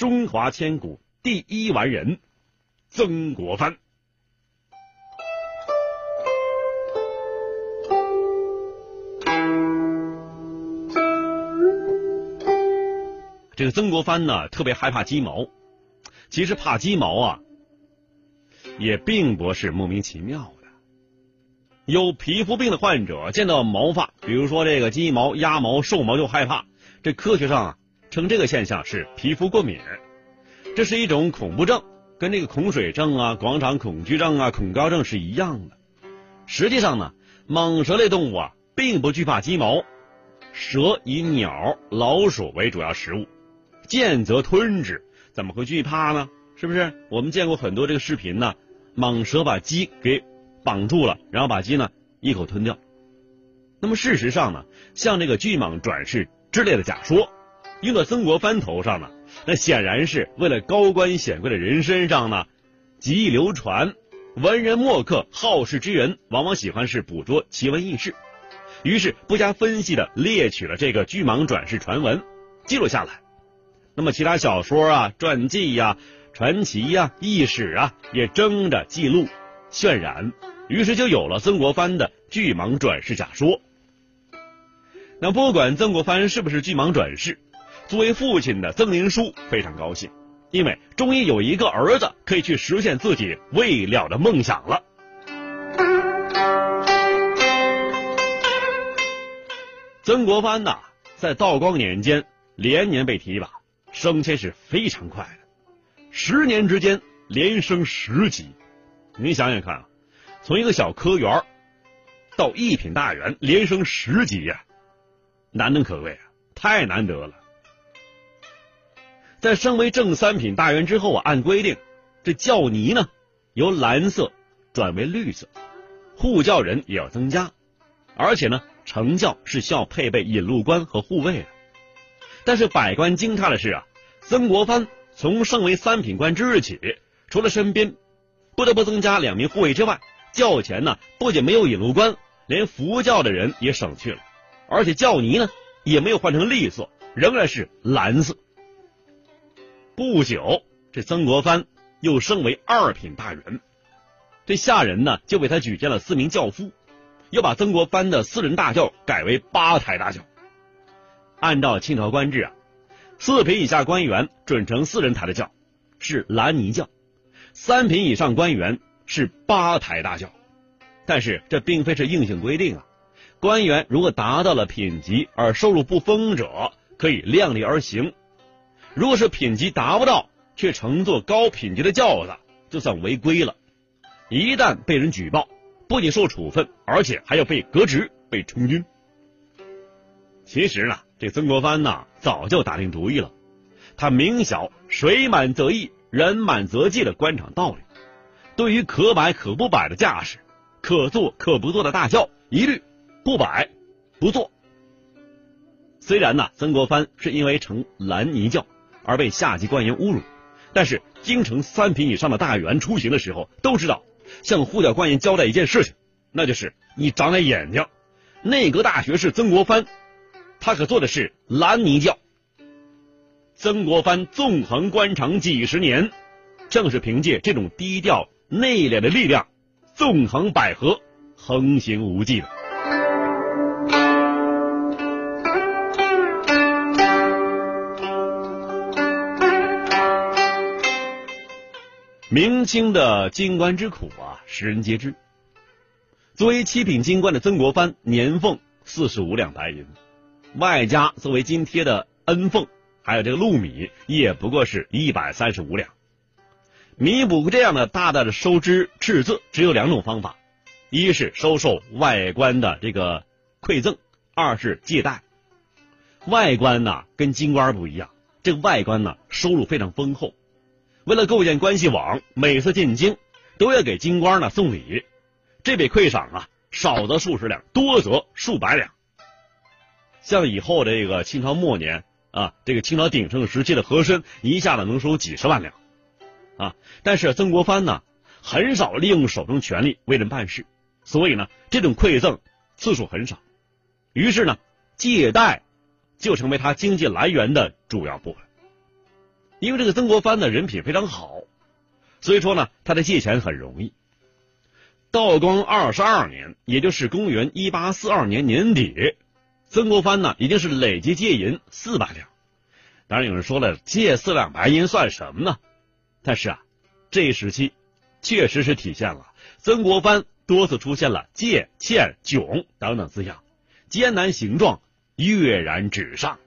中华千古第一完人，曾国藩。这个曾国藩呢，特别害怕鸡毛。其实怕鸡毛啊，也并不是莫名其妙的。有皮肤病的患者见到毛发，比如说这个鸡毛、鸭毛、兽毛就害怕。这科学上啊。称这个现象是皮肤过敏，这是一种恐怖症，跟这个恐水症啊、广场恐惧症啊、恐高症是一样的。实际上呢，蟒蛇类动物啊，并不惧怕鸡毛。蛇以鸟、老鼠为主要食物，见则吞之，怎么会惧怕呢？是不是？我们见过很多这个视频呢，蟒蛇把鸡给绑住了，然后把鸡呢一口吞掉。那么事实上呢，像这个巨蟒转世之类的假说。用到曾国藩头上呢，那显然是为了高官显贵的人身上呢，极易流传。文人墨客好事之人，往往喜欢是捕捉奇闻异事，于是不加分析的列取了这个巨蟒转世传闻，记录下来。那么其他小说啊、传记呀、传奇呀、异史啊，也争着记录渲染，于是就有了曾国藩的巨蟒转世假说。那不管曾国藩是不是巨蟒转世，作为父亲的曾林书非常高兴，因为终于有一个儿子可以去实现自己未了的梦想了。曾国藩呐，在道光年间连年被提拔，升迁是非常快的，十年之间连升十级。你想想看啊，从一个小科员到一品大员，连升十级呀，难能可贵啊，太难得了。在升为正三品大员之后啊，按规定，这教泥呢由蓝色转为绿色，护教人也要增加，而且呢，成教是需要配备引路官和护卫的。但是百官惊诧的是啊，曾国藩从升为三品官之日起，除了身边不得不增加两名护卫之外，教前呢不仅没有引路官，连服教的人也省去了，而且教泥呢也没有换成绿色，仍然是蓝色。不久，这曾国藩又升为二品大员，这下人呢就为他举荐了四名轿夫，又把曾国藩的私人大轿改为八抬大轿。按照清朝官制啊，四品以下官员准乘四人抬的轿，是蓝泥轿；三品以上官员是八抬大轿。但是这并非是硬性规定啊，官员如果达到了品级而收入不丰者，可以量力而行。如果是品级达不到，却乘坐高品级的轿子，就算违规了。一旦被人举报，不仅受处分，而且还要被革职、被充军。其实呢，这曾国藩呐，早就打定主意了。他明晓“水满则溢，人满则溢”的官场道理，对于可摆可不摆的架势，可坐可不坐的大轿，一律不摆不坐。虽然呢，曾国藩是因为乘蓝泥轿。而被下级官员侮辱，但是京城三品以上的大员出行的时候，都知道向护教官员交代一件事情，那就是你长点眼睛。内阁大学士曾国藩，他可做的是蓝泥教。曾国藩纵横官场几十年，正是凭借这种低调内敛的力量，纵横捭阖，横行无忌的。明清的京官之苦啊，世人皆知。作为七品京官的曾国藩，年俸四十五两白银，外加作为津贴的恩俸，还有这个禄米，也不过是一百三十五两。弥补这样的大大的收支赤字，只有两种方法：一是收受外官的这个馈赠，二是借贷。外官呢，跟京官不一样，这个外官呢，收入非常丰厚。为了构建关系网，每次进京都要给京官呢送礼，这笔馈赏啊，少则数十两，多则数百两。像以后这个清朝末年啊，这个清朝鼎盛时期的和珅，一下子能收几十万两啊。但是曾国藩呢，很少利用手中权力为人办事，所以呢，这种馈赠次数很少。于是呢，借贷就成为他经济来源的主要部分。因为这个曾国藩的人品非常好，所以说呢，他的借钱很容易。道光二十二年，也就是公元一八四二年年底，曾国藩呢已经是累计借银四百两。当然有人说了，借四两白银算什么呢？但是啊，这一时期确实是体现了曾国藩多次出现了借、欠、窘等等字样，艰难形状跃然纸上。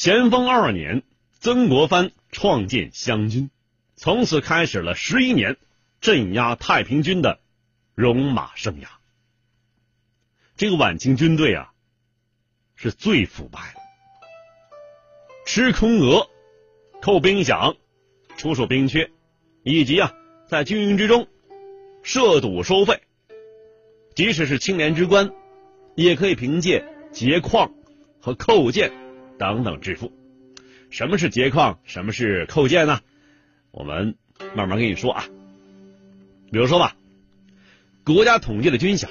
咸丰二年，曾国藩创建湘军，从此开始了十一年镇压太平军的戎马生涯。这个晚清军队啊，是最腐败的，吃空额、扣兵饷、出售兵缺，以及啊，在军营之中设赌收费。即使是清廉之官，也可以凭借劫矿和扣件。等等致富，什么是劫矿？什么是扣件呢？我们慢慢跟你说啊。比如说吧，国家统计的军饷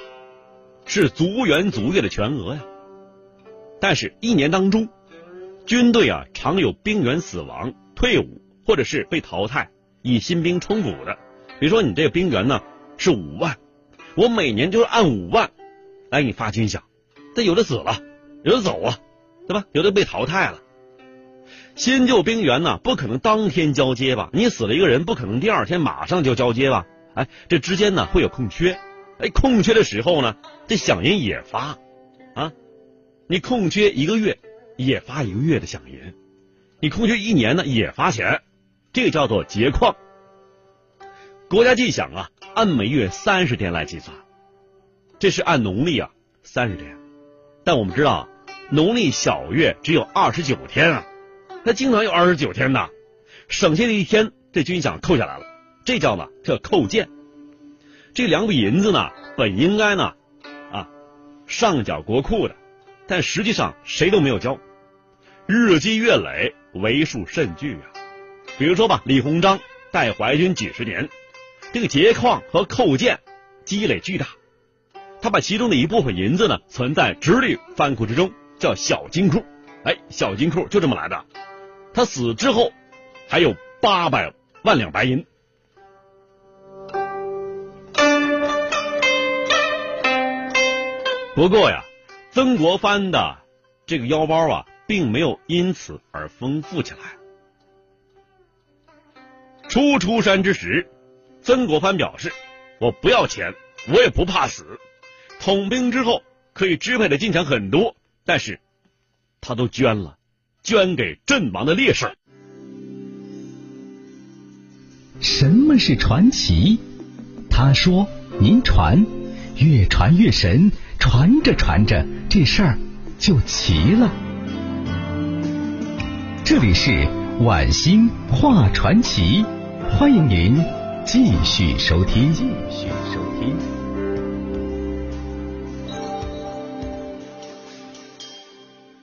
是足员足月的全额呀，但是，一年当中，军队啊常有兵员死亡、退伍或者是被淘汰，以新兵充补的。比如说，你这个兵员呢是五万，我每年就是按五万来给你发军饷，但有的死了，有的走啊。对吧？有的被淘汰了，新旧兵员呢不可能当天交接吧？你死了一个人，不可能第二天马上就交接吧？哎，这之间呢会有空缺，哎，空缺的时候呢，这饷银也发啊。你空缺一个月，也发一个月的饷银；你空缺一年呢，也发钱。这个叫做结矿。国家计饷啊，按每月三十天来计算，这是按农历啊三十天，但我们知道。农历小月只有二十九天啊，他经常有二十九天呐，省下的一天，这军饷扣下来了，这叫呢叫扣件。这两笔银子呢，本应该呢啊上缴国库的，但实际上谁都没有交，日积月累，为数甚巨啊。比如说吧，李鸿章带淮军几十年，这个劫矿和扣件积累巨大，他把其中的一部分银子呢存在直隶藩库之中。叫小金库，哎，小金库就这么来的。他死之后还有八百万两白银。不过呀，曾国藩的这个腰包啊，并没有因此而丰富起来。初出山之时，曾国藩表示：“我不要钱，我也不怕死。统兵之后，可以支配的金钱很多。”但是，他都捐了，捐给阵亡的烈士。什么是传奇？他说：“您传，越传越神，传着传着，这事儿就齐了。”这里是晚星画传奇，欢迎您继续收听。继续收听。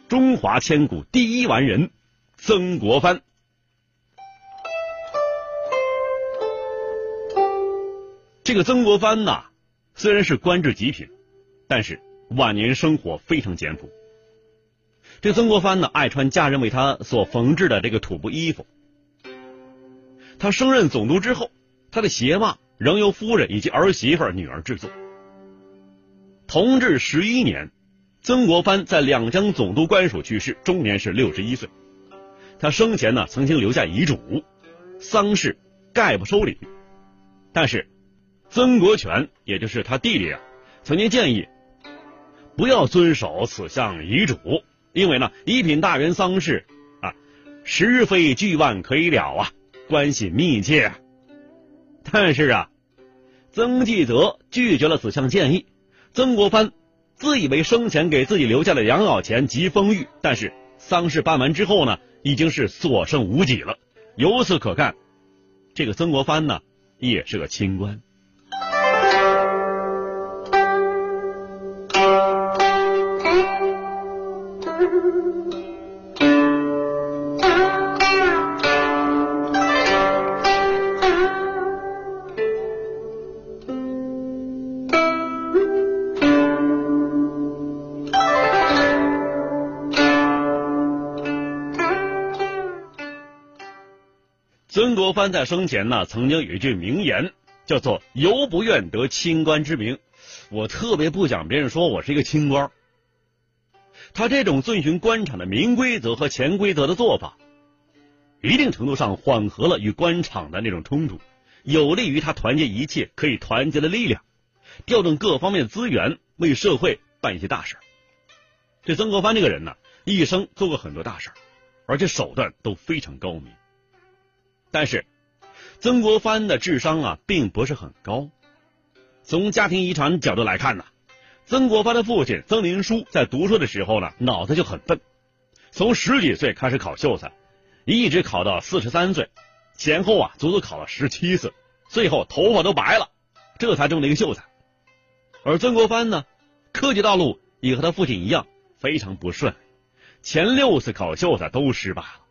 中华千古第一完人，曾国藩。这个曾国藩呐，虽然是官至极品，但是晚年生活非常简朴。这曾国藩呢，爱穿家人为他所缝制的这个土布衣服。他升任总督之后，他的鞋袜仍由夫人以及儿媳妇、女儿制作。同治十一年。曾国藩在两江总督官署去世，终年是六十一岁。他生前呢，曾经留下遗嘱，丧事概不收礼。但是，曾国荃也就是他弟弟啊，曾经建议不要遵守此项遗嘱，因为呢，一品大员丧事啊，十非巨万可以了啊，关系密切。但是啊，曾纪泽拒绝了此项建议，曾国藩。自以为生前给自己留下的养老钱及丰裕，但是丧事办完之后呢，已经是所剩无几了。由此可看，这个曾国藩呢，也是个清官。曾国藩在生前呢，曾经有一句名言，叫做“犹不愿得清官之名”。我特别不想别人说我是一个清官。他这种遵循官场的明规则和潜规则的做法，一定程度上缓和了与官场的那种冲突，有利于他团结一切可以团结的力量，调动各方面资源，为社会办一些大事。这曾国藩这个人呢，一生做过很多大事，而且手段都非常高明。但是，曾国藩的智商啊，并不是很高。从家庭遗传角度来看呢，曾国藩的父亲曾林书在读书的时候呢，脑子就很笨。从十几岁开始考秀才，一直考到四十三岁，前后啊，足足考了十七次，最后头发都白了，这才中了一个秀才。而曾国藩呢，科举道路也和他父亲一样，非常不顺，前六次考秀才都失败了，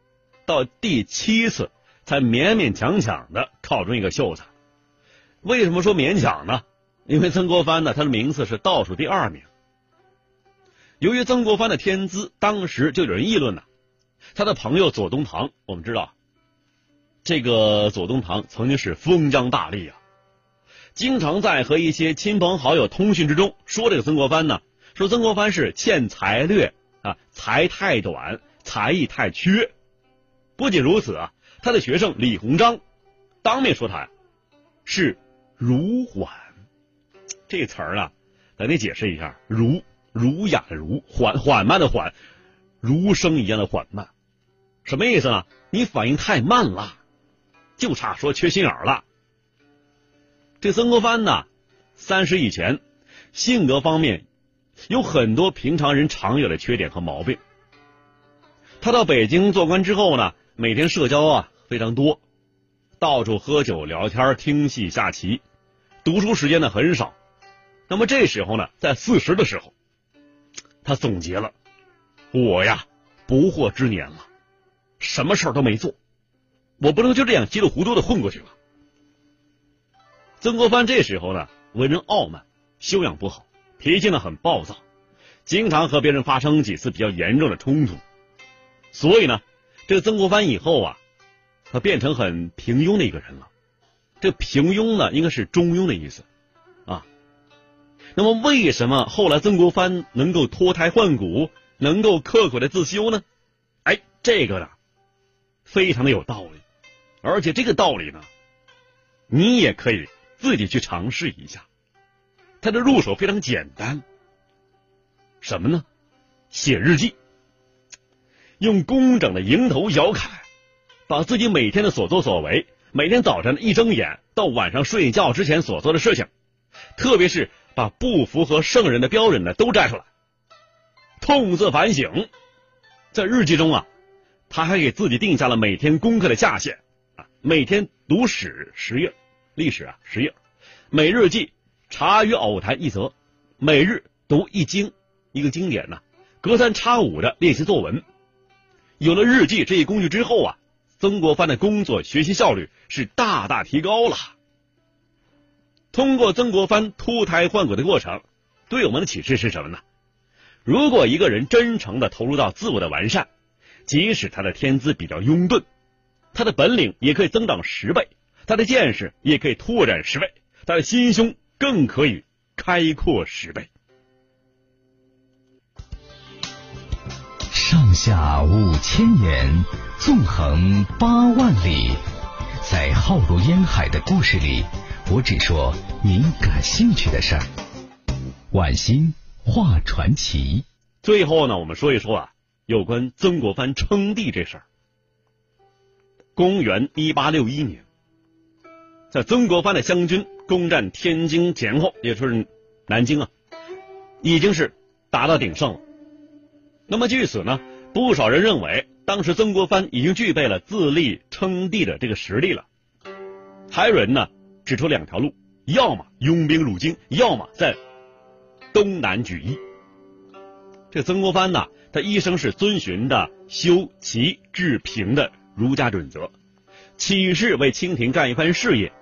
到第七次。才勉勉强强的考中一个秀才。为什么说勉强呢？因为曾国藩呢，他的名次是倒数第二名。由于曾国藩的天资，当时就有人议论呢。他的朋友左宗棠，我们知道，这个左宗棠曾经是封疆大吏啊，经常在和一些亲朋好友通讯之中说这个曾国藩呢，说曾国藩是欠才略啊，才太短，才艺太缺。不仅如此啊。他的学生李鸿章当面说他呀是儒缓，这词儿啊，咱得解释一下，儒儒雅的儒，缓缓慢的缓，儒生一样的缓慢，什么意思呢？你反应太慢了，就差说缺心眼儿了。这曾国藩呢，三十以前性格方面有很多平常人常有的缺点和毛病。他到北京做官之后呢，每天社交啊。非常多，到处喝酒聊天、听戏下棋，读书时间呢很少。那么这时候呢，在四十的时候，他总结了：我呀，不惑之年了，什么事都没做，我不能就这样稀里糊涂的混过去了。曾国藩这时候呢，为人傲慢，修养不好，脾气呢很暴躁，经常和别人发生几次比较严重的冲突。所以呢，这个曾国藩以后啊。他变成很平庸的一个人了，这平庸呢，应该是中庸的意思啊。那么，为什么后来曾国藩能够脱胎换骨，能够刻苦的自修呢？哎，这个呢，非常的有道理，而且这个道理呢，你也可以自己去尝试一下。他的入手非常简单，什么呢？写日记，用工整的蝇头小楷。把自己每天的所作所为，每天早晨一睁眼到晚上睡觉之前所做的事情，特别是把不符合圣人的标准的都摘出来，痛自反省。在日记中啊，他还给自己定下了每天功课的下限啊，每天读史十页，历史啊十页，每日记茶余偶谈一则，每日读一经一个经典呢，隔三差五的练习作文。有了日记这一工具之后啊。曾国藩的工作学习效率是大大提高了。通过曾国藩脱胎换骨的过程，对我们的启示是什么呢？如果一个人真诚的投入到自我的完善，即使他的天资比较庸钝，他的本领也可以增长十倍，他的见识也可以拓展十倍，他的心胸更可以开阔十倍。上下五千年。纵横八万里，在浩如烟海的故事里，我只说您感兴趣的事儿。晚星画传奇。最后呢，我们说一说啊，有关曾国藩称帝这事儿。公元一八六一年，在曾国藩的湘军攻占天津前后，也就是南京啊，已经是达到鼎盛了。那么据此呢？不少人认为，当时曾国藩已经具备了自立称帝的这个实力了。还有人呢指出两条路：要么拥兵入京，要么在东南举义。这曾国藩呢，他一生是遵循的修齐治平的儒家准则，起事为清廷干一番事业。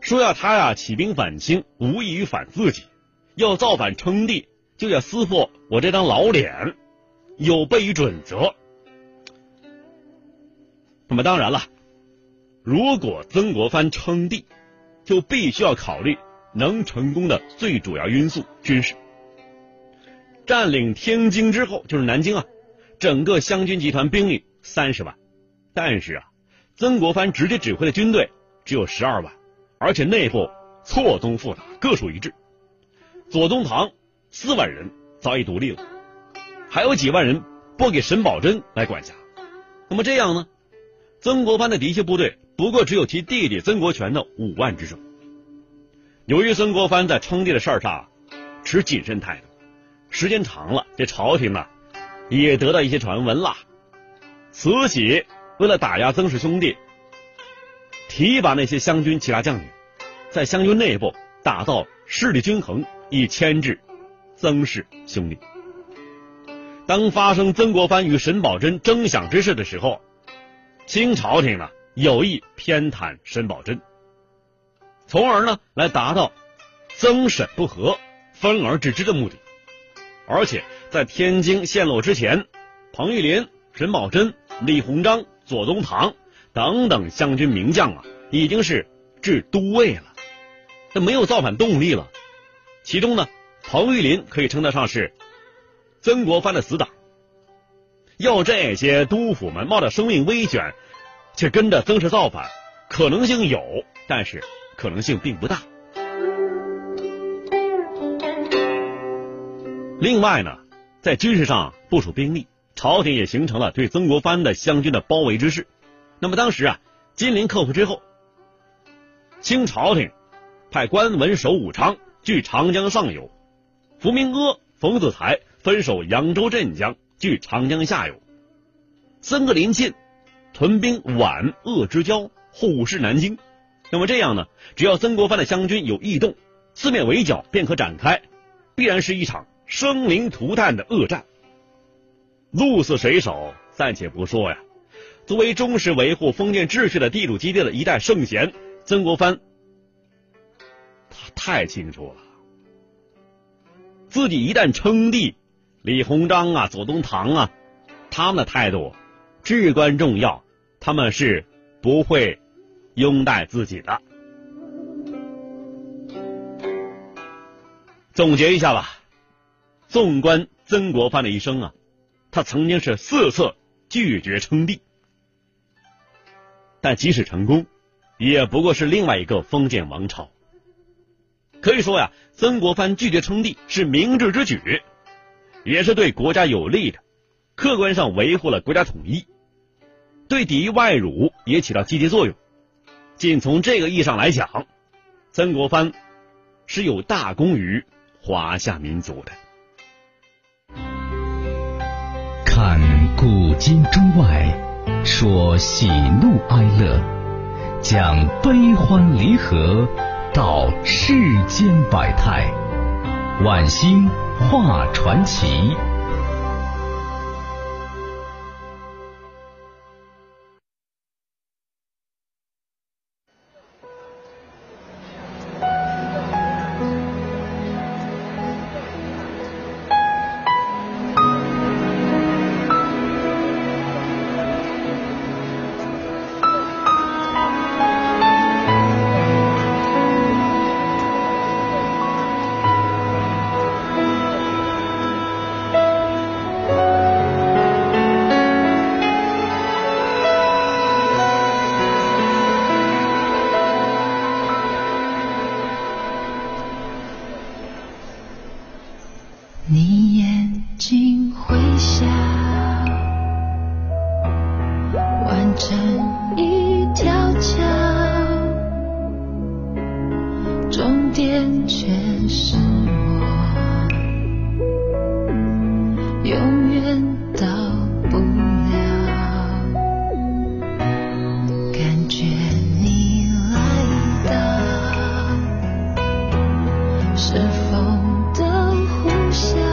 说要他呀起兵反清，无异于反自己；要造反称帝，就要撕破我这张老脸。有悖于准则。那么当然了，如果曾国藩称帝，就必须要考虑能成功的最主要因素——军事。占领天津之后，就是南京啊，整个湘军集团兵力三十万，但是啊，曾国藩直接指挥的军队只有十二万，而且内部错综复杂，各属一致。左宗棠四万人早已独立了。还有几万人拨给沈葆桢来管辖，那么这样呢？曾国藩的嫡系部队不过只有其弟弟曾国荃的五万之众。由于曾国藩在称帝的事儿上持谨慎态度，时间长了，这朝廷呢也得到一些传闻了。慈禧为了打压曾氏兄弟，提拔那些湘军其他将领，在湘军内部打造势力均衡，以牵制曾氏兄弟。当发生曾国藩与沈葆桢争享之事的时候，清朝廷呢有意偏袒沈葆桢，从而呢来达到曾沈不和、分而治之的目的。而且在天津陷落之前，彭玉麟、沈葆桢、李鸿章、左宗棠等等湘军名将啊，已经是至都尉了，那没有造反动力了。其中呢，彭玉麟可以称得上是。曾国藩的死党，要这些督府们冒着生命危险去跟着曾氏造反，可能性有，但是可能性并不大。另外呢，在军事上部署兵力，朝廷也形成了对曾国藩的湘军的包围之势。那么当时啊，金陵克服之后，清朝廷派关文守武昌，据长江上游；伏明阿、冯子材。分守扬州镇江，据长江下游；三个临近，屯兵皖鄂之交，虎视南京。那么这样呢？只要曾国藩的湘军有异动，四面围剿便可展开，必然是一场生灵涂炭的恶战。鹿死谁手暂且不说呀，作为忠实维护封建秩序的地主阶级的一代圣贤，曾国藩他太清楚了，自己一旦称帝。李鸿章啊，左宗棠啊，他们的态度至关重要，他们是不会拥戴自己的。总结一下吧，纵观曾国藩的一生啊，他曾经是四次拒绝称帝，但即使成功，也不过是另外一个封建王朝。可以说呀，曾国藩拒绝称帝是明智之举。也是对国家有利的，客观上维护了国家统一，对抵御外辱也起到积极作用。仅从这个意义上来讲，曾国藩是有大功于华夏民族的。看古今中外，说喜怒哀乐，讲悲欢离合，道世间百态，晚星。画传奇。风的呼啸。